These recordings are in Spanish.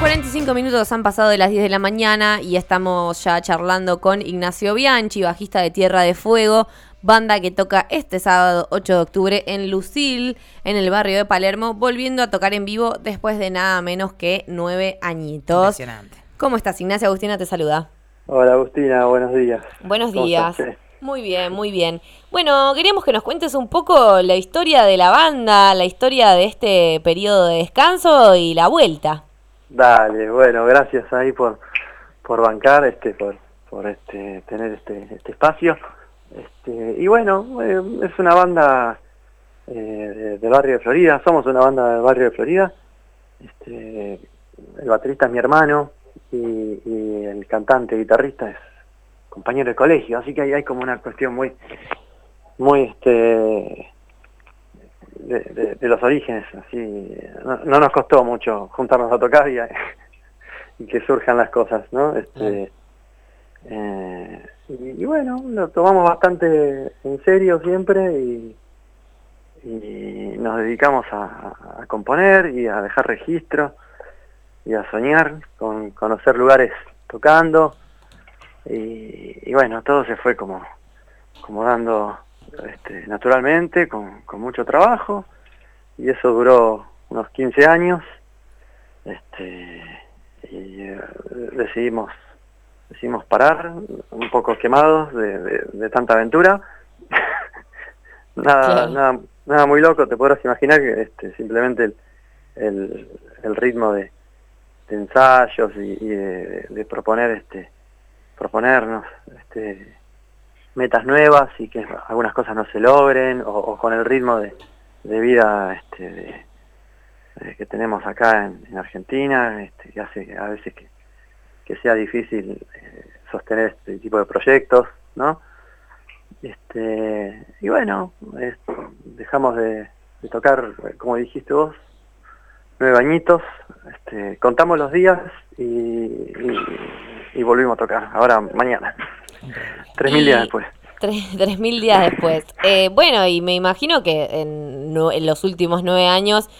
45 minutos han pasado de las 10 de la mañana y estamos ya charlando con Ignacio Bianchi, bajista de Tierra de Fuego, banda que toca este sábado 8 de octubre en Lucil, en el barrio de Palermo, volviendo a tocar en vivo después de nada menos que nueve añitos. Impresionante. ¿Cómo estás, Ignacio? Agustina te saluda. Hola Agustina, buenos días. Buenos ¿Cómo días. Muy bien, muy bien. Bueno, queríamos que nos cuentes un poco la historia de la banda, la historia de este periodo de descanso y la vuelta. Dale, bueno, gracias ahí por, por bancar, este, por, por este, tener este, este espacio. Este, y bueno, eh, es una banda eh, de- del barrio de Florida, somos una banda del barrio de Florida. Este, el baterista es mi hermano y, y el cantante, guitarrista es compañero de colegio, así que ahí hay como una cuestión muy, muy este de, de- de los orígenes, así no, no nos costó mucho juntarnos a tocar y, y que surjan las cosas, ¿no? Este, eh, y, y bueno, lo tomamos bastante en serio siempre y, y nos dedicamos a, a componer y a dejar registro y a soñar con conocer lugares tocando y, y bueno, todo se fue como, como dando este, naturalmente, con, con mucho trabajo, y eso duró unos 15 años, este, y eh, decidimos, decidimos parar, un poco quemados de, de- de tanta aventura, nada, nada, nada muy loco, te podrás imaginar que este, simplemente el, el, el ritmo de, de ensayos y, y de, de proponer este proponernos este metas nuevas y que algunas cosas no se logren o, con el ritmo de, vida este, de- que tenemos acá en, en Argentina este, que hace a veces que, sea difícil eh, sostener este tipo de proyectos no este y bueno dejamos de, de tocar como dijiste vos nueve añitos este, contamos los días y, y, y volvimos a tocar ahora mañana tres mil Y- días después Tres, tres mil días después. Eh, bueno, y me imagino que en, en los últimos nueve años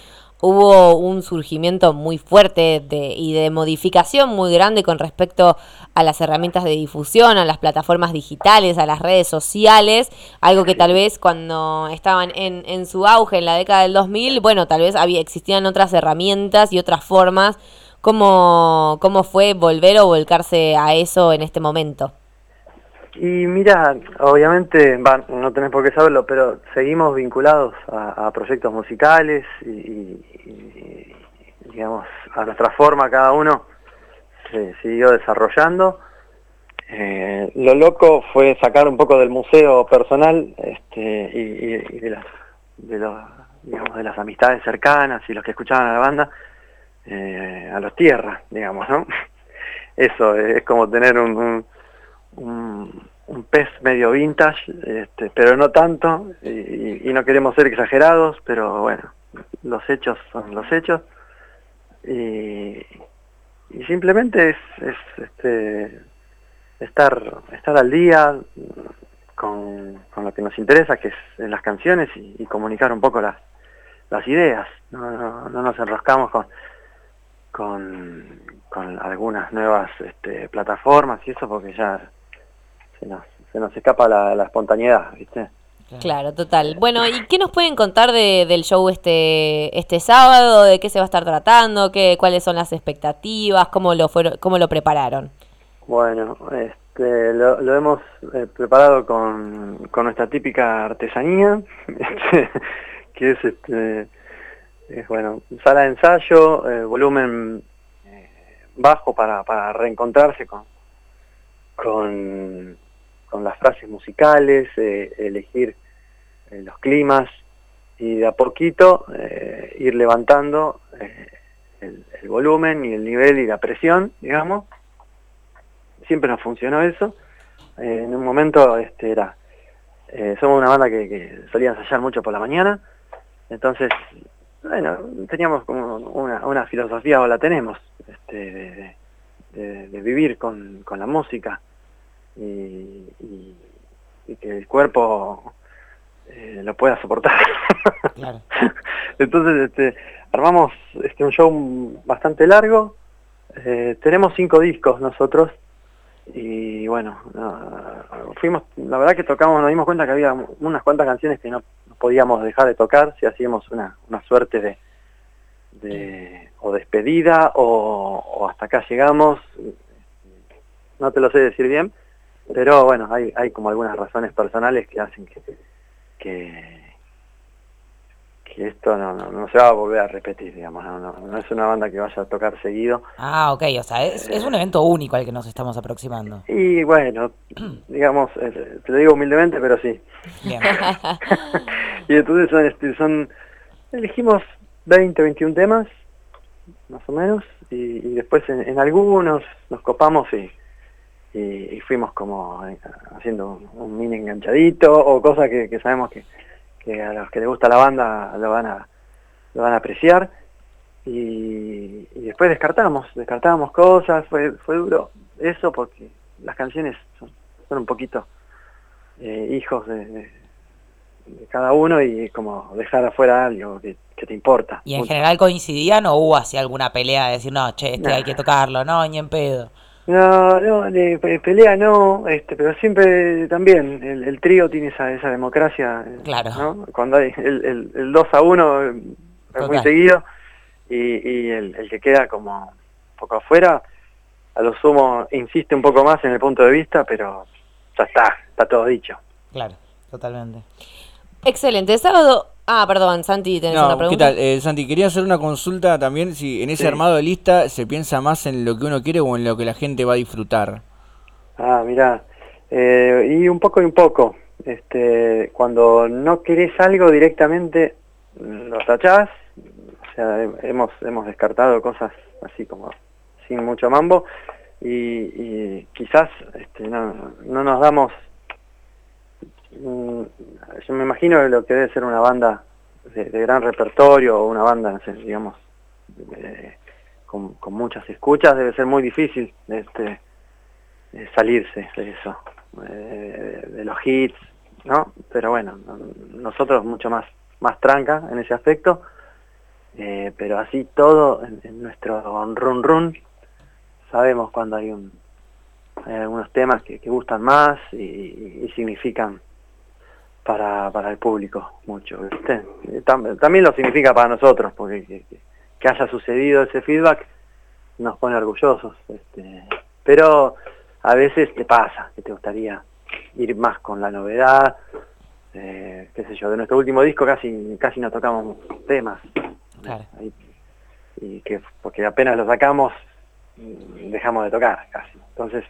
hubo un surgimiento muy fuerte de, y de modificación muy grande con respecto a las herramientas de difusión, a las plataformas digitales, a las redes sociales, algo que tal vez cuando estaban en, en su auge en la década del 2000, bueno, tal vez había, existían otras herramientas y otras formas. ¿Cómo, ¿Cómo fue volver o volcarse a eso en este momento? Y mira, obviamente, no tenés por qué saberlo, pero seguimos vinculados a, proyectos musicales y, y- digamos, a nuestra forma cada uno se siguió desarrollando. Eh, lo loco fue sacar un poco del museo personal este, y, y- de, las, de, los, digamos, de las amistades cercanas y los que escuchaban a la banda eh, a los tierras, digamos, ¿no? Eso es como tener un, un- pez medio vintage, este, pero no tanto, y, y no queremos ser exagerados, pero bueno, los hechos son los hechos, y, simplemente es, es, este, estar, estar al día con, lo que nos interesa, que es en las canciones, y, y comunicar un poco las, las ideas, no, no, no nos enroscamos con, con, con algunas nuevas este, plataformas y eso porque ya se nos, se nos escapa la, la espontaneidad, ¿viste? Claro, total. Bueno, ¿y qué nos pueden contar de, del show este este sábado? ¿De qué se va a estar tratando? ¿Qué, ¿Cuáles son las expectativas? ¿Cómo lo fueron, cómo lo prepararon? Bueno, este, lo, lo hemos eh, preparado con, con nuestra típica artesanía, este, que es, este, es, bueno, sala de ensayo, eh, volumen eh, bajo para, para reencontrarse con, con, con las frases musicales, eh, elegir eh, los climas y de a poquito eh, ir levantando el, volumen y el nivel y la presión, digamos. Siempre nos funcionó eso. En un momento este era somos una banda que, que solía ensayar mucho por la mañana, entonces bueno, teníamos como una, una filosofía, o la tenemos, este, de, de- de vivir con, con la música y, y- y que el cuerpo eh, lo pueda soportar. Claro. Entonces este, armamos este, un show bastante largo, Eh, tenemos cinco discos nosotros y bueno, fuimos, la verdad que tocamos, nos dimos cuenta que había unas cuantas canciones que no, podíamos dejar de tocar si hacíamos una, una suerte de, de o despedida o, o hasta acá llegamos, no te lo sé decir bien, pero bueno, hay, hay como algunas razones personales que hacen que, que, esto no, no, se va a volver a repetir, digamos, no, no, es una banda que vaya a tocar seguido. Ah, ok, o sea, es, es un evento único al que nos estamos aproximando. Y bueno, digamos, eh, te lo digo humildemente, pero sí. Bien. y entonces son, este, son, elegimos 20, 21 temas, más o menos, y, después en, algunos nos copamos y y, fuimos como eh, haciendo un, mini enganchadito o cosas que, sabemos que, a los que les gusta la banda lo van a, lo van a apreciar y, después descartamos, descartamos cosas, fue, fue duro eso porque las canciones son, un poquito eh, hijos de, cada uno y como dejar afuera algo que, te importa. ¿Y en general coincidían o hubo así alguna pelea de decir, no, che, este hay que tocarlo, no, ni en pedo? No, no, de pelea no, este, pero siempre también el, trío tiene esa, esa democracia, claro. ¿no? Cuando hay el, el, 2 a 1 es muy seguido y, y el, el que queda como un poco afuera, a lo sumo insiste un poco más en el punto de vista, pero ya está, está todo dicho. Claro, totalmente. Excelente. Sábado Ah, perdón, Santi, tenés una pregunta. ¿Qué tal? Eh, Santi, quería hacer una consulta también, si en ese armado de lista se piensa más en lo que uno quiere o en lo que la gente va a disfrutar. Ah, mira, eh, y un poco y un poco. Este, cuando no querés algo directamente, lo tachás. O sea, hemos, hemos descartado cosas así como sin mucho mambo y, quizás este, no, no nos damos Mm, yo me imagino lo que debe ser una banda de, gran repertorio o una banda, digamos, con, muchas escuchas, debe ser muy difícil este, salirse de eso, de los hits, ¿no? Pero bueno, nosotros mucho más, más tranca en ese aspecto, eh, pero así todo en, nuestro run run sabemos cuando hay un hay algunos temas que, gustan más y significan para, para el público mucho. también lo significa para nosotros, porque que, haya sucedido ese feedback nos pone orgullosos. Este, pero a veces te pasa, que te gustaría ir más con la novedad, eh, qué sé yo, de nuestro último disco casi casi no tocamos temas. y que porque apenas lo sacamos dejamos de tocar casi. Entonces,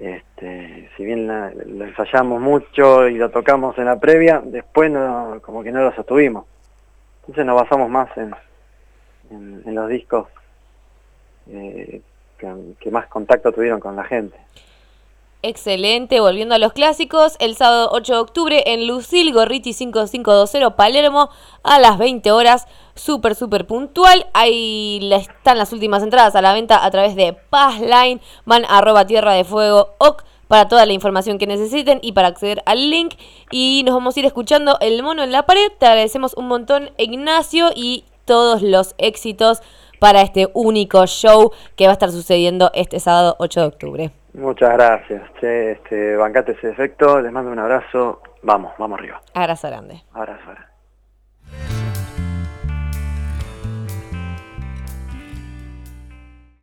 este, si bien lo ensayamos mucho y lo tocamos en la previa, después no, como que no lo sostuvimos. Entonces nos basamos más en, en, los discos eh, que, más contacto tuvieron con la gente. Excelente, volviendo a los clásicos, el sábado 8 de octubre en Lucil Gorriti 5520 Palermo a las 20 horas, súper, súper puntual. Ahí están las últimas entradas a la venta a través de Passline, van a arroba tierra de fuego OC para toda la información que necesiten y para acceder al link. Y nos vamos a ir escuchando El Mono en la Pared. Te agradecemos un montón, Ignacio, y todos los éxitos para este único show que va a estar sucediendo este sábado 8 de octubre. Muchas gracias. Che, este, bancate ese efecto, les mando un abrazo. Vamos, vamos arriba. Abrazo grande. Abrazo grande.